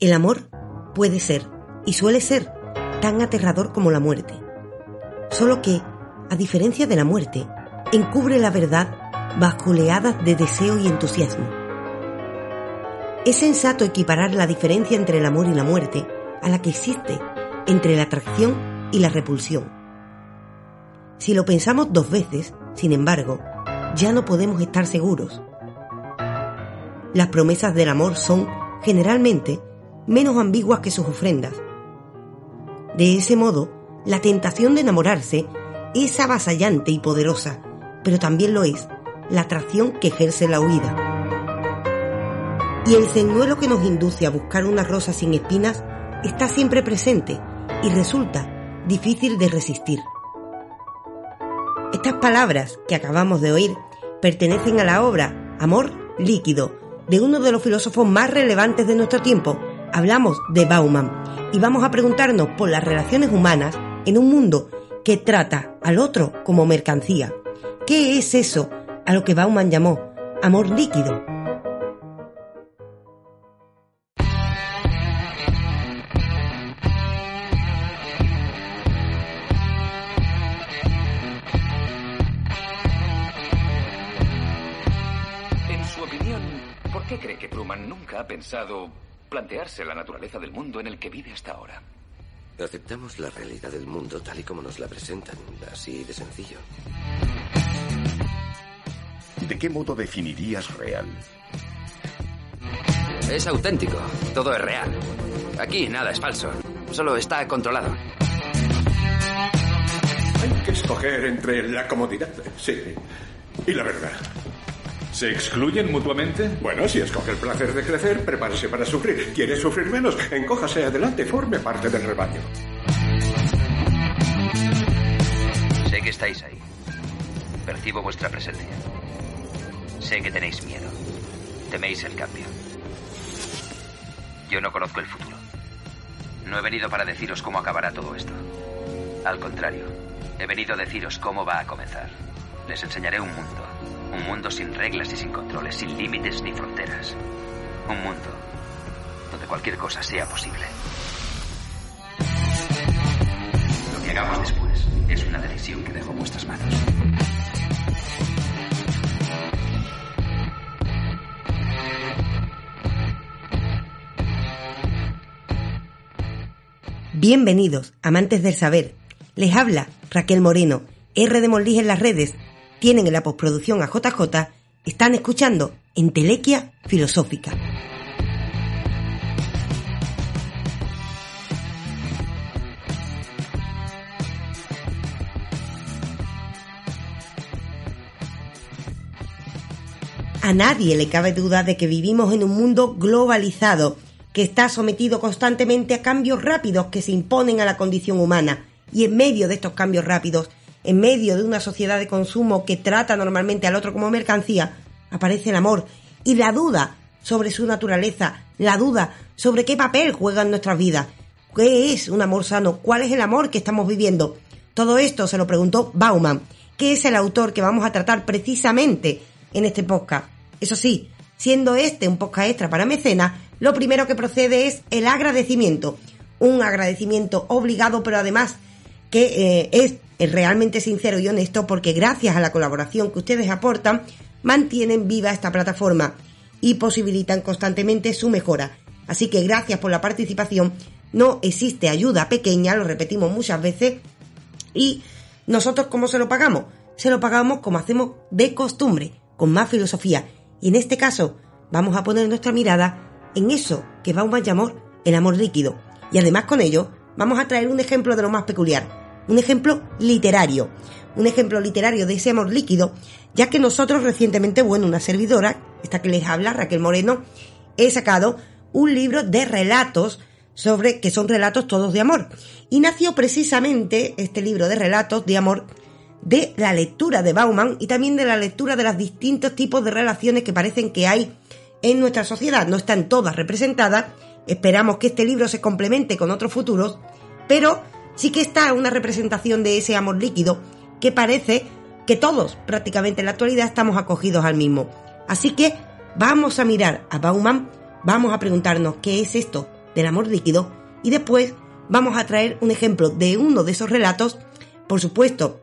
El amor puede ser, y suele ser, tan aterrador como la muerte. Solo que, a diferencia de la muerte, encubre la verdad bajo oleadas de deseo y entusiasmo. Es sensato equiparar la diferencia entre el amor y la muerte a la que existe entre la atracción y la repulsión. Si lo pensamos dos veces, sin embargo, ya no podemos estar seguros. Las promesas del amor son, generalmente, menos ambiguas que sus ofrendas. De ese modo, la tentación de enamorarse es avasallante y poderosa, pero también lo es la atracción que ejerce la huida. Y el señuelo que nos induce a buscar una rosa sin espinas está siempre presente y resulta difícil de resistir. Estas palabras que acabamos de oír pertenecen a la obra Amor líquido de uno de los filósofos más relevantes de nuestro tiempo. Hablamos de Bauman y vamos a preguntarnos por las relaciones humanas en un mundo que trata al otro como mercancía. ¿Qué es eso a lo que Bauman llamó amor líquido? En su opinión, ¿por qué cree que Truman nunca ha pensado plantearse la naturaleza del mundo en el que vive hasta ahora? Aceptamos la realidad del mundo tal y como nos la presentan, así de sencillo. ¿De qué modo definirías real? Es auténtico, todo es real. Aquí nada es falso, solo está controlado. Hay que escoger entre la comodidad, sí, y la verdad. ¿Se excluyen mutuamente? Bueno, si escoge el placer de crecer, prepárese para sufrir. ¿Quiere sufrir menos? Encójase adelante, forme parte del rebaño. Sé que estáis ahí. Percibo vuestra presencia. Sé que tenéis miedo. Teméis el cambio. Yo no conozco el futuro. No he venido para deciros cómo acabará todo esto. Al contrario, he venido a deciros cómo va a comenzar. Les enseñaré un mundo. Un mundo sin reglas y sin controles, sin límites ni fronteras. Un mundo donde cualquier cosa sea posible. Lo que hagamos después es una decisión que dejo en vuestras manos. Bienvenidos, amantes del saber. Les habla Raquel Moreno, R de Molís en las redes. Tienen en la postproducción a JJ. Están escuchando Entelequia Filosófica. A nadie le cabe duda de que vivimos en un mundo globalizado, que está sometido constantemente a cambios rápidos que se imponen a la condición humana. Y en medio de estos cambios rápidos, en medio de una sociedad de consumo que trata normalmente al otro como mercancía, aparece el amor y la duda sobre su naturaleza, la duda sobre qué papel juega en nuestras vidas, qué es un amor sano, cuál es el amor que estamos viviendo. Todo esto se lo preguntó Bauman, que es el autor que vamos a tratar precisamente en este podcast. Eso sí, siendo este un podcast extra para mecenas, lo primero que procede es el agradecimiento. Un agradecimiento obligado, pero además que eh, es, es realmente sincero y honesto porque gracias a la colaboración que ustedes aportan, mantienen viva esta plataforma y posibilitan constantemente su mejora. Así que gracias por la participación. No existe ayuda pequeña, lo repetimos muchas veces. Y nosotros, ¿cómo se lo pagamos? Se lo pagamos como hacemos de costumbre, con más filosofía. Y en este caso, vamos a poner nuestra mirada en eso que Bauman llamó el amor líquido. Y además con ello, vamos a traer un ejemplo de lo más peculiar. Un ejemplo literario. Un ejemplo literario de ese amor líquido, ya que nosotros recientemente, bueno, una servidora, esta que les habla, Raquel Moreno, he sacado un libro de relatos sobre que son relatos todos de amor. Y nació precisamente este libro de relatos de amor de la lectura de Bauman y también de la lectura de los distintos tipos de relaciones que parecen que hay en nuestra sociedad. No están todas representadas, esperamos que este libro se complemente con otros futuros, pero sí que está una representación de ese amor líquido que parece que todos prácticamente en la actualidad estamos acogidos al mismo. Así que vamos a mirar a Bauman, vamos a preguntarnos qué es esto del amor líquido y después vamos a traer un ejemplo de uno de esos relatos, por supuesto,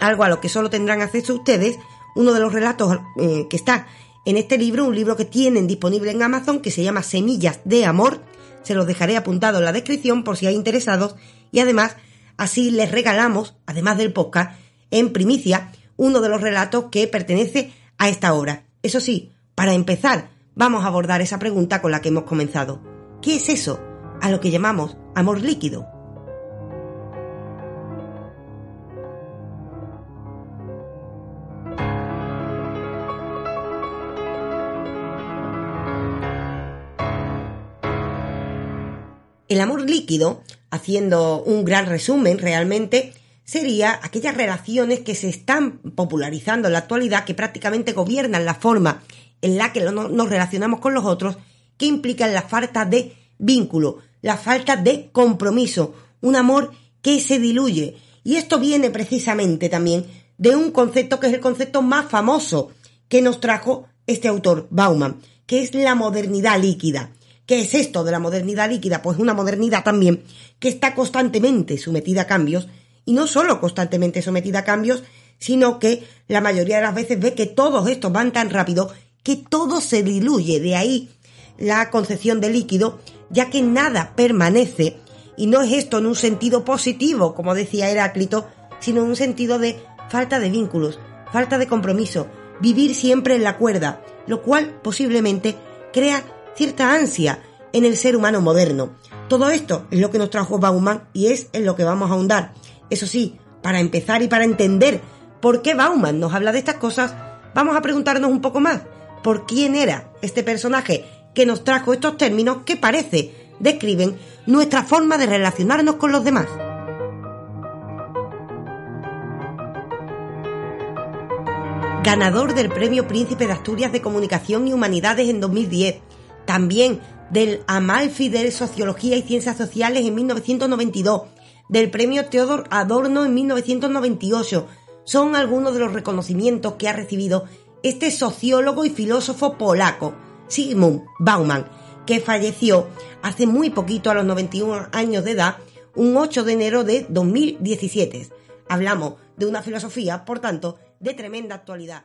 algo a lo que solo tendrán acceso ustedes, uno de los relatos eh, que está en este libro, un libro que tienen disponible en Amazon que se llama Semillas de Amor, se los dejaré apuntado en la descripción por si hay interesados y además así les regalamos, además del podcast, en primicia uno de los relatos que pertenece a esta obra. Eso sí, para empezar, vamos a abordar esa pregunta con la que hemos comenzado. ¿Qué es eso a lo que llamamos amor líquido? El amor líquido, haciendo un gran resumen realmente, sería aquellas relaciones que se están popularizando en la actualidad, que prácticamente gobiernan la forma en la que nos relacionamos con los otros, que implican la falta de vínculo, la falta de compromiso, un amor que se diluye. Y esto viene precisamente también de un concepto que es el concepto más famoso que nos trajo este autor, Bauman, que es la modernidad líquida. ¿Qué es esto de la modernidad líquida? Pues una modernidad también que está constantemente sometida a cambios, y no solo constantemente sometida a cambios, sino que la mayoría de las veces ve que todos estos van tan rápido que todo se diluye. De ahí la concepción de líquido, ya que nada permanece, y no es esto en un sentido positivo, como decía Heráclito, sino en un sentido de falta de vínculos, falta de compromiso, vivir siempre en la cuerda, lo cual posiblemente crea cierta ansia en el ser humano moderno. Todo esto es lo que nos trajo Bauman y es en lo que vamos a ahondar. Eso sí, para empezar y para entender por qué Bauman nos habla de estas cosas, vamos a preguntarnos un poco más por quién era este personaje que nos trajo estos términos que parece describen nuestra forma de relacionarnos con los demás. Ganador del Premio Príncipe de Asturias de Comunicación y Humanidades en 2010 también del Amalfi de Sociología y Ciencias Sociales en 1992, del Premio Theodor Adorno en 1998. Son algunos de los reconocimientos que ha recibido este sociólogo y filósofo polaco, Sigmund Bauman, que falleció hace muy poquito, a los 91 años de edad, un 8 de enero de 2017. Hablamos de una filosofía, por tanto, de tremenda actualidad.